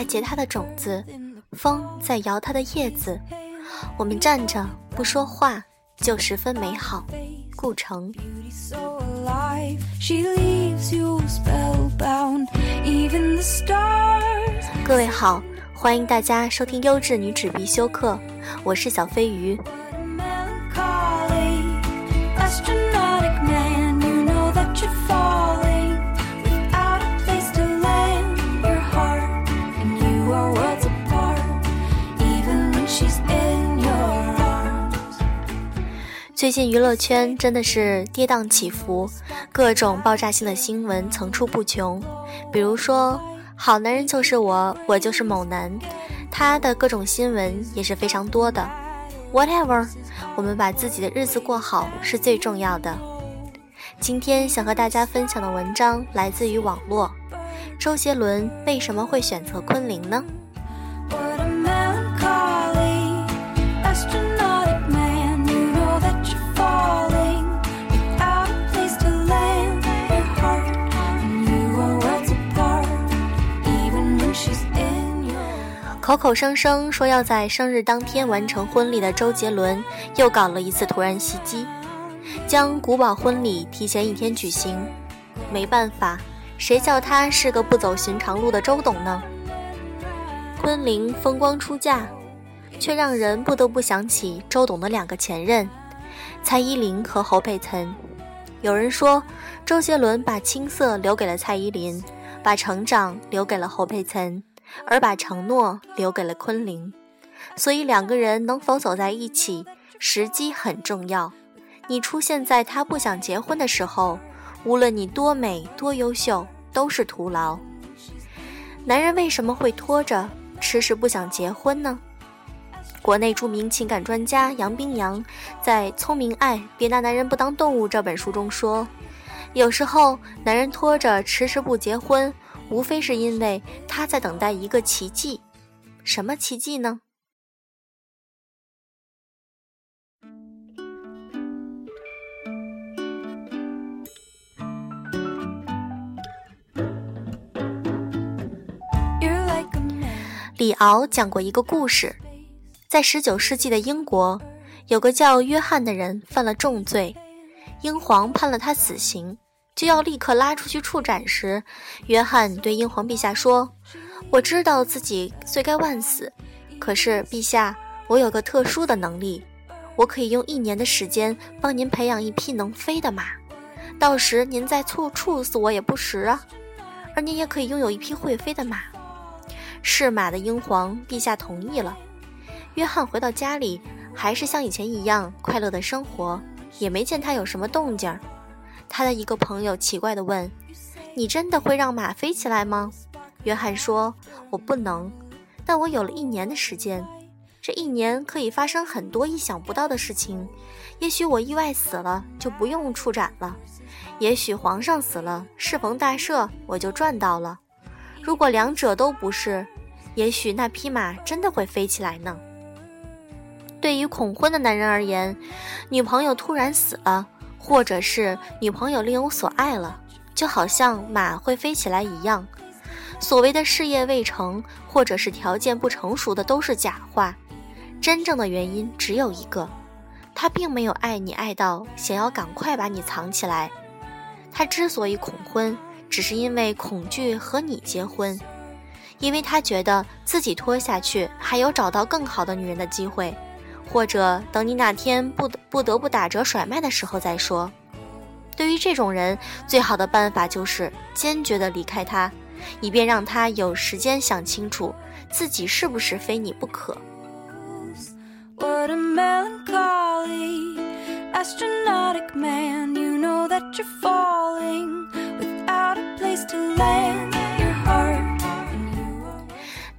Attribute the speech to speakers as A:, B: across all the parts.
A: 在结它的种子，风在摇它的叶子。我们站着不说话，就十分美好。顾城。各位好，欢迎大家收听优质女纸必修课，我是小飞鱼。最近娱乐圈真的是跌宕起伏，各种爆炸性的新闻层出不穷。比如说，好男人就是我，我就是某男，他的各种新闻也是非常多的。Whatever，我们把自己的日子过好是最重要的。今天想和大家分享的文章来自于网络，周杰伦为什么会选择昆凌呢？口口声声说要在生日当天完成婚礼的周杰伦，又搞了一次突然袭击，将古堡婚礼提前一天举行。没办法，谁叫他是个不走寻常路的周董呢？昆凌风光出嫁，却让人不得不想起周董的两个前任，蔡依林和侯佩岑。有人说，周杰伦把青涩留给了蔡依林，把成长留给了侯佩岑。而把承诺留给了昆凌，所以两个人能否走在一起，时机很重要。你出现在他不想结婚的时候，无论你多美多优秀，都是徒劳。男人为什么会拖着迟迟不想结婚呢？国内著名情感专家杨冰洋在《聪明爱，别拿男人不当动物》这本书中说，有时候男人拖着迟迟不结婚。无非是因为他在等待一个奇迹，什么奇迹呢？李敖讲过一个故事，在十九世纪的英国，有个叫约翰的人犯了重罪，英皇判了他死刑。就要立刻拉出去处斩时，约翰对英皇陛下说：“我知道自己罪该万死，可是陛下，我有个特殊的能力，我可以用一年的时间帮您培养一匹能飞的马，到时您再处处死我也不迟啊。而您也可以拥有一匹会飞的马。”是马的英皇陛下同意了。约翰回到家里，还是像以前一样快乐的生活，也没见他有什么动静儿。他的一个朋友奇怪地问：“你真的会让马飞起来吗？”约翰说：“我不能，但我有了一年的时间，这一年可以发生很多意想不到的事情。也许我意外死了，就不用处斩了；也许皇上死了，适逢大赦，我就赚到了。如果两者都不是，也许那匹马真的会飞起来呢。”对于恐婚的男人而言，女朋友突然死了。或者是女朋友另有所爱了，就好像马会飞起来一样。所谓的事业未成，或者是条件不成熟的，都是假话。真正的原因只有一个，他并没有爱你爱到想要赶快把你藏起来。他之所以恐婚，只是因为恐惧和你结婚，因为他觉得自己拖下去还有找到更好的女人的机会。或者等你哪天不得不得不打折甩卖的时候再说。对于这种人，最好的办法就是坚决的离开他，以便让他有时间想清楚自己是不是非你不可。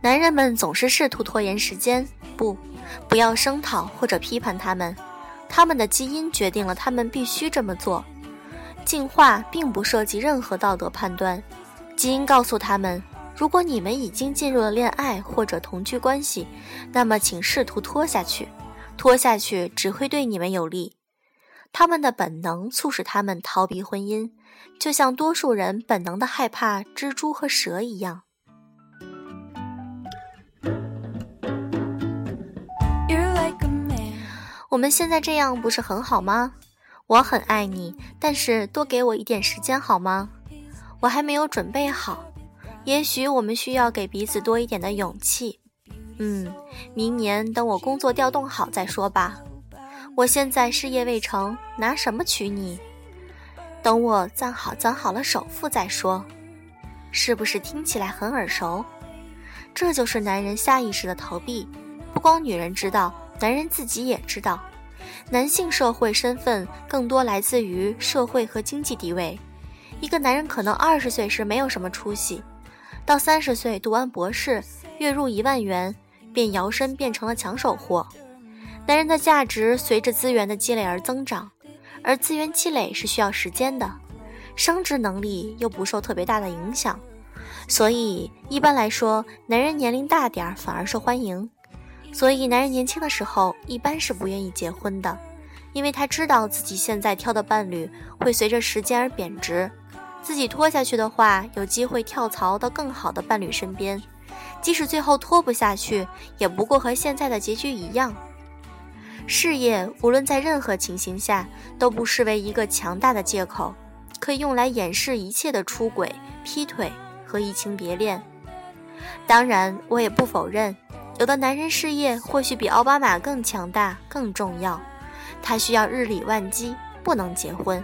A: 男人们总是试图拖延时间，不。不要声讨或者批判他们，他们的基因决定了他们必须这么做。进化并不涉及任何道德判断，基因告诉他们：如果你们已经进入了恋爱或者同居关系，那么请试图拖下去，拖下去只会对你们有利。他们的本能促使他们逃避婚姻，就像多数人本能的害怕蜘蛛和蛇一样。我们现在这样不是很好吗？我很爱你，但是多给我一点时间好吗？我还没有准备好，也许我们需要给彼此多一点的勇气。嗯，明年等我工作调动好再说吧。我现在事业未成，拿什么娶你？等我攒好攒好了首付再说。是不是听起来很耳熟？这就是男人下意识的逃避。不光女人知道，男人自己也知道。男性社会身份更多来自于社会和经济地位。一个男人可能二十岁时没有什么出息，到三十岁读完博士，月入一万元，便摇身变成了抢手货。男人的价值随着资源的积累而增长，而资源积累是需要时间的，升值能力又不受特别大的影响，所以一般来说，男人年龄大点儿反而受欢迎。所以，男人年轻的时候一般是不愿意结婚的，因为他知道自己现在挑的伴侣会随着时间而贬值，自己拖下去的话，有机会跳槽到更好的伴侣身边，即使最后拖不下去，也不过和现在的结局一样。事业无论在任何情形下都不失为一个强大的借口，可以用来掩饰一切的出轨、劈腿和移情别恋。当然，我也不否认。有的男人事业或许比奥巴马更强大、更重要，他需要日理万机，不能结婚。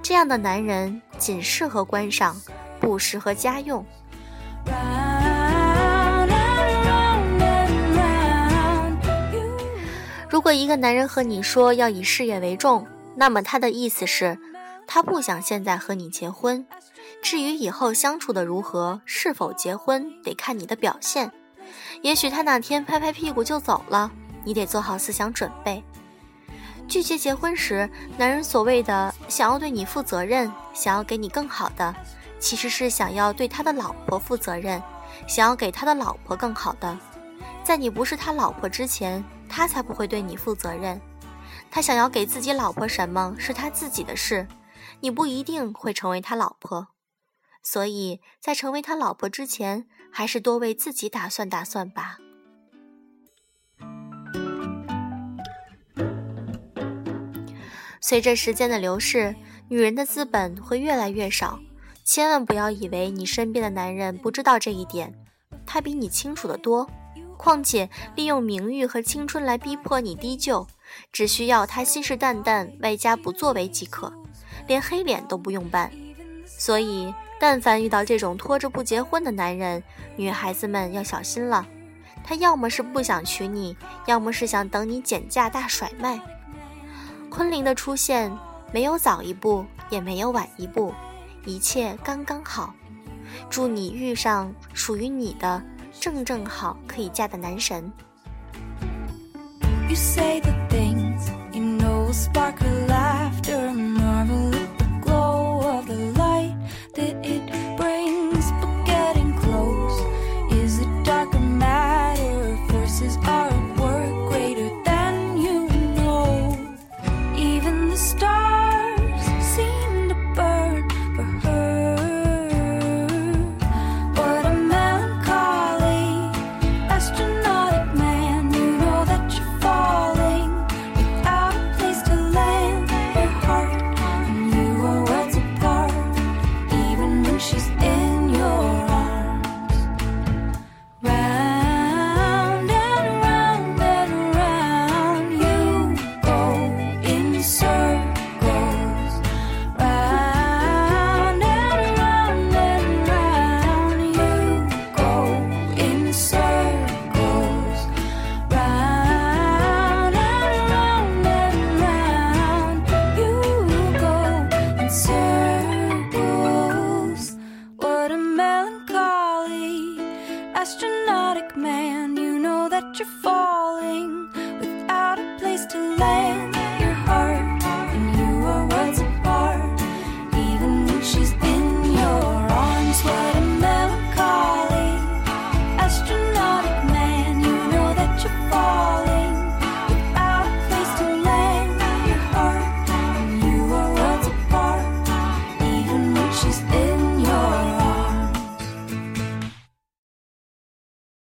A: 这样的男人仅适合观赏，不适合家用。如果一个男人和你说要以事业为重，那么他的意思是，他不想现在和你结婚。至于以后相处的如何，是否结婚，得看你的表现。也许他哪天拍拍屁股就走了，你得做好思想准备。拒绝结婚时，男人所谓的想要对你负责任，想要给你更好的，其实是想要对他的老婆负责任，想要给他的老婆更好的。在你不是他老婆之前，他才不会对你负责任。他想要给自己老婆什么是他自己的事，你不一定会成为他老婆。所以在成为他老婆之前。还是多为自己打算打算吧。随着时间的流逝，女人的资本会越来越少。千万不要以为你身边的男人不知道这一点，他比你清楚的多。况且，利用名誉和青春来逼迫你低就，只需要他信誓旦旦，外加不作为即可，连黑脸都不用办。所以。但凡遇到这种拖着不结婚的男人，女孩子们要小心了。他要么是不想娶你，要么是想等你减价大甩卖。昆凌的出现没有早一步，也没有晚一步，一切刚刚好。祝你遇上属于你的正正好可以嫁的男神。You say the things you know